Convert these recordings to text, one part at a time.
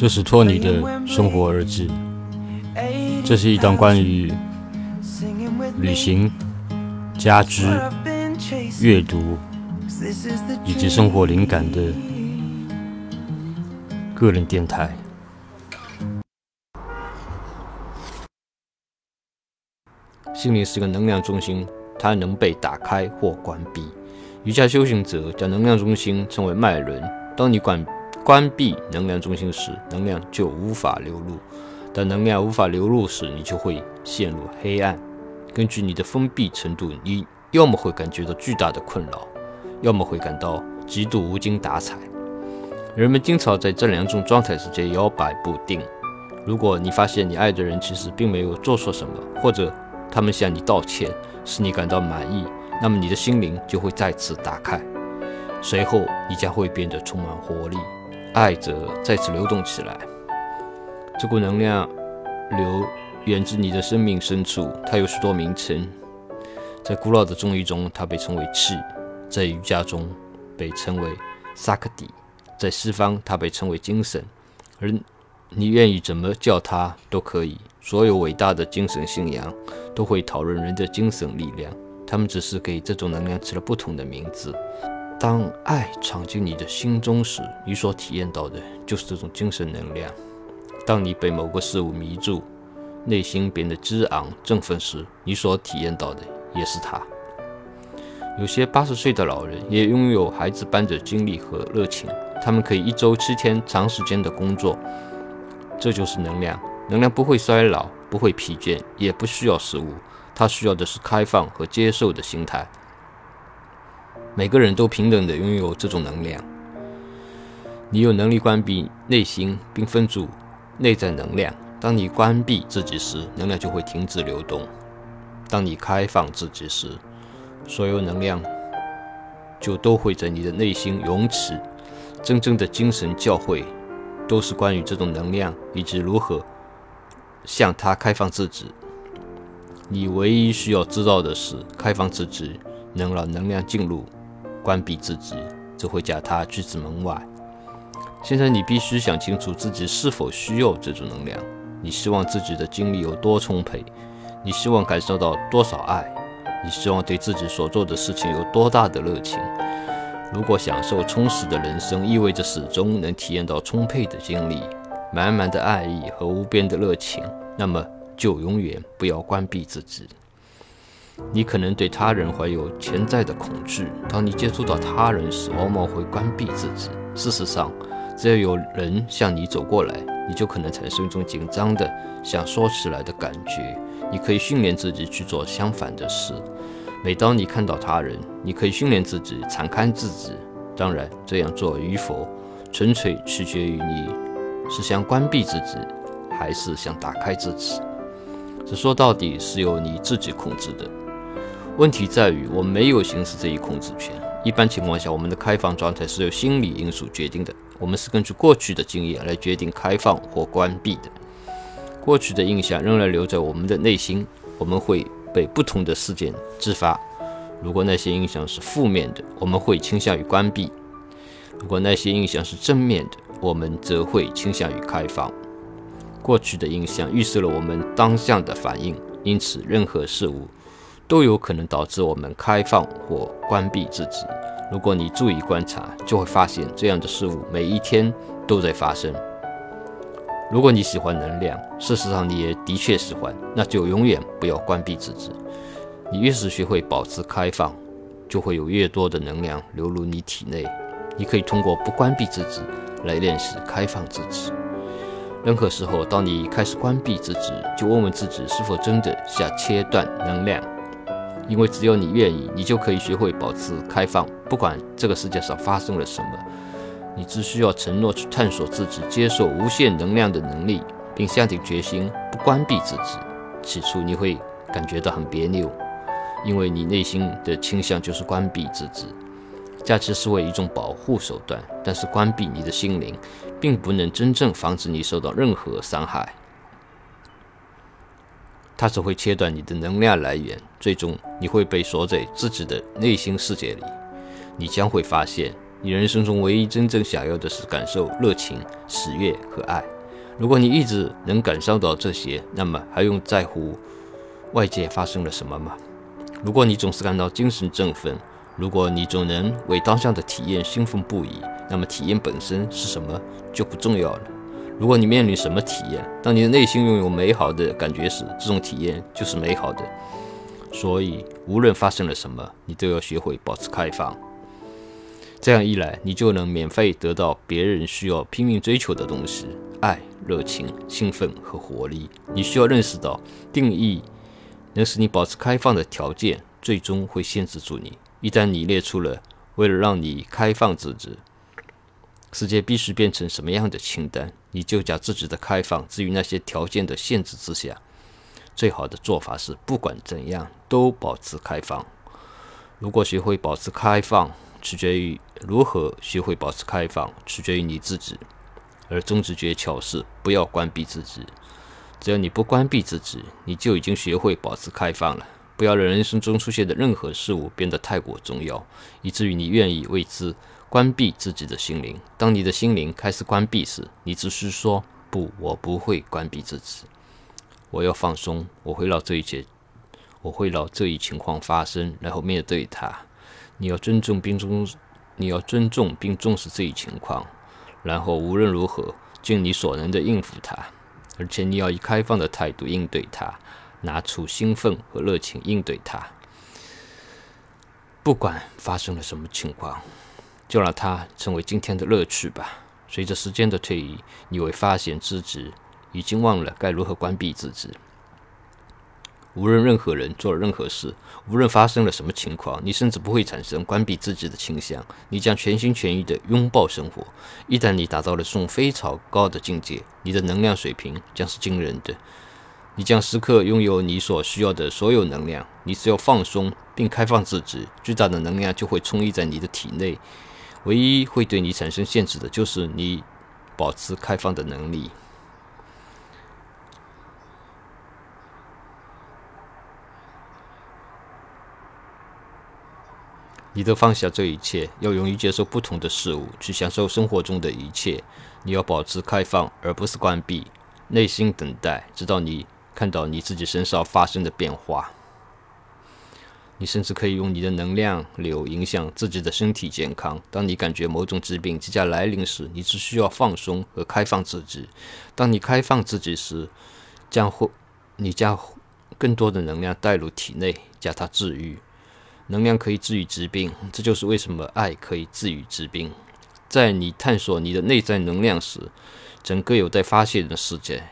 这是托尼的生活日志。这是一档关于旅行、家居、阅读以及生活灵感的个人电台。心灵是个能量中心，它能被打开或关闭。瑜伽修行者将能量中心称为脉轮。当你关关闭能量中心时，能量就无法流入。当能量无法流入时，你就会陷入黑暗。根据你的封闭程度，你要么会感觉到巨大的困扰，要么会感到极度无精打采。人们经常在这两种状态之间摇摆不定。如果你发现你爱的人其实并没有做错什么，或者他们向你道歉，使你感到满意，那么你的心灵就会再次打开。随后，你将会变得充满活力，爱则再次流动起来。这股能量流源自你的生命深处，它有许多名称。在古老的中医中，它被称为气；在瑜伽中被称为萨克蒂；在西方，它被称为精神。而你愿意怎么叫它都可以。所有伟大的精神信仰都会讨论人的精神力量，他们只是给这种能量起了不同的名字。当爱闯进你的心中时，你所体验到的就是这种精神能量。当你被某个事物迷住，内心变得激昂振奋时，你所体验到的也是它。有些八十岁的老人也拥有孩子般的精力和热情，他们可以一周七天长时间的工作。这就是能量，能量不会衰老，不会疲倦，也不需要食物，它需要的是开放和接受的心态。每个人都平等的拥有这种能量。你有能力关闭内心，并分组。内在能量，当你关闭自己时，能量就会停止流动；当你开放自己时，所有能量就都会在你的内心涌起。真正的精神教诲都是关于这种能量以及如何向它开放自己。你唯一需要知道的是，开放自己能让能量进入；关闭自己则会将它拒之门外。现在你必须想清楚自己是否需要这种能量。你希望自己的精力有多充沛？你希望感受到多少爱？你希望对自己所做的事情有多大的热情？如果享受充实的人生意味着始终能体验到充沛的精力、满满的爱意和无边的热情，那么就永远不要关闭自己。你可能对他人怀有潜在的恐惧，当你接触到他人时，往往会关闭自己。事实上，只要有人向你走过来，你就可能产生一种紧张的、想说起来的感觉。你可以训练自己去做相反的事。每当你看到他人，你可以训练自己敞开自己。当然，这样做与否，纯粹取决于你是想关闭自己，还是想打开自己。这说到底是由你自己控制的。问题在于，我们没有行使这一控制权。一般情况下，我们的开放状态是由心理因素决定的。我们是根据过去的经验来决定开放或关闭的。过去的印象仍然留在我们的内心，我们会被不同的事件激发。如果那些印象是负面的，我们会倾向于关闭；如果那些印象是正面的，我们则会倾向于开放。过去的印象预示了我们当下的反应，因此任何事物都有可能导致我们开放或关闭自己。如果你注意观察，就会发现这样的事物每一天都在发生。如果你喜欢能量，事实上你也的确喜欢，那就永远不要关闭自己。你越是学会保持开放，就会有越多的能量流入你体内。你可以通过不关闭自己来练习开放自己。任何时候，当你开始关闭自己，就问问自己是否真的想切断能量。因为只有你愿意，你就可以学会保持开放。不管这个世界上发生了什么，你只需要承诺去探索自己接受无限能量的能力，并下定决心不关闭自己。起初你会感觉到很别扭，因为你内心的倾向就是关闭自己。假期是为一种保护手段，但是关闭你的心灵，并不能真正防止你受到任何伤害。它只会切断你的能量来源，最终你会被锁在自己的内心世界里。你将会发现，你人生中唯一真正想要的是感受热情、喜悦和爱。如果你一直能感受到这些，那么还用在乎外界发生了什么吗？如果你总是感到精神振奋，如果你总能为当下的体验兴奋不已，那么体验本身是什么就不重要了。如果你面临什么体验，当你的内心拥有美好的感觉时，这种体验就是美好的。所以，无论发生了什么，你都要学会保持开放。这样一来，你就能免费得到别人需要拼命追求的东西：爱、热情、兴奋和活力。你需要认识到，定义能使你保持开放的条件，最终会限制住你。一旦你列出了为了让你开放自己，世界必须变成什么样的清单，你就将自己的开放置于那些条件的限制之下。最好的做法是，不管怎样都保持开放。如果学会保持开放，取决于如何学会保持开放，取决于你自己。而终极诀窍是不要关闭自己。只要你不关闭自己，你就已经学会保持开放了。不要让人生中出现的任何事物变得太过重要，以至于你愿意为之。关闭自己的心灵。当你的心灵开始关闭时，你只需说：“不，我不会关闭自己。我要放松。我会让这一切，我会让这一情况发生，然后面对它。你要尊重并重，你要尊重并重视这一情况，然后无论如何尽你所能的应付它，而且你要以开放的态度应对它，拿出兴奋和热情应对它。不管发生了什么情况。”就让它成为今天的乐趣吧。随着时间的推移，你会发现自己已经忘了该如何关闭自己。无论任何人做了任何事，无论发生了什么情况，你甚至不会产生关闭自己的倾向。你将全心全意地拥抱生活。一旦你达到了这种非常高的境界，你的能量水平将是惊人的。你将时刻拥有你所需要的所有能量。你只要放松并开放自己，巨大的能量就会充溢在你的体内。唯一会对你产生限制的，就是你保持开放的能力。你得放下这一切，要勇于接受不同的事物，去享受生活中的一切。你要保持开放，而不是关闭，内心等待，直到你看到你自己身上发生的变化。你甚至可以用你的能量流影响自己的身体健康。当你感觉某种疾病即将来临时，你只需要放松和开放自己。当你开放自己时，将会你将更多的能量带入体内，将它治愈。能量可以治愈疾病，这就是为什么爱可以治愈疾病。在你探索你的内在能量时，整个有待发现的世界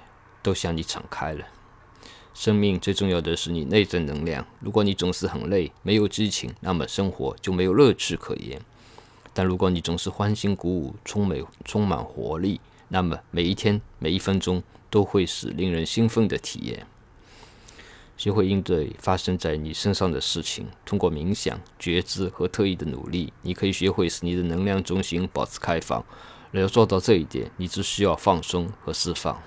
都向你敞开了。生命最重要的是你内在能量。如果你总是很累，没有激情，那么生活就没有乐趣可言。但如果你总是欢欣鼓舞、充满充满活力，那么每一天、每一分钟都会是令人兴奋的体验。学会应对发生在你身上的事情，通过冥想、觉知和特意的努力，你可以学会使你的能量中心保持开放。而要做到这一点，你只需要放松和释放。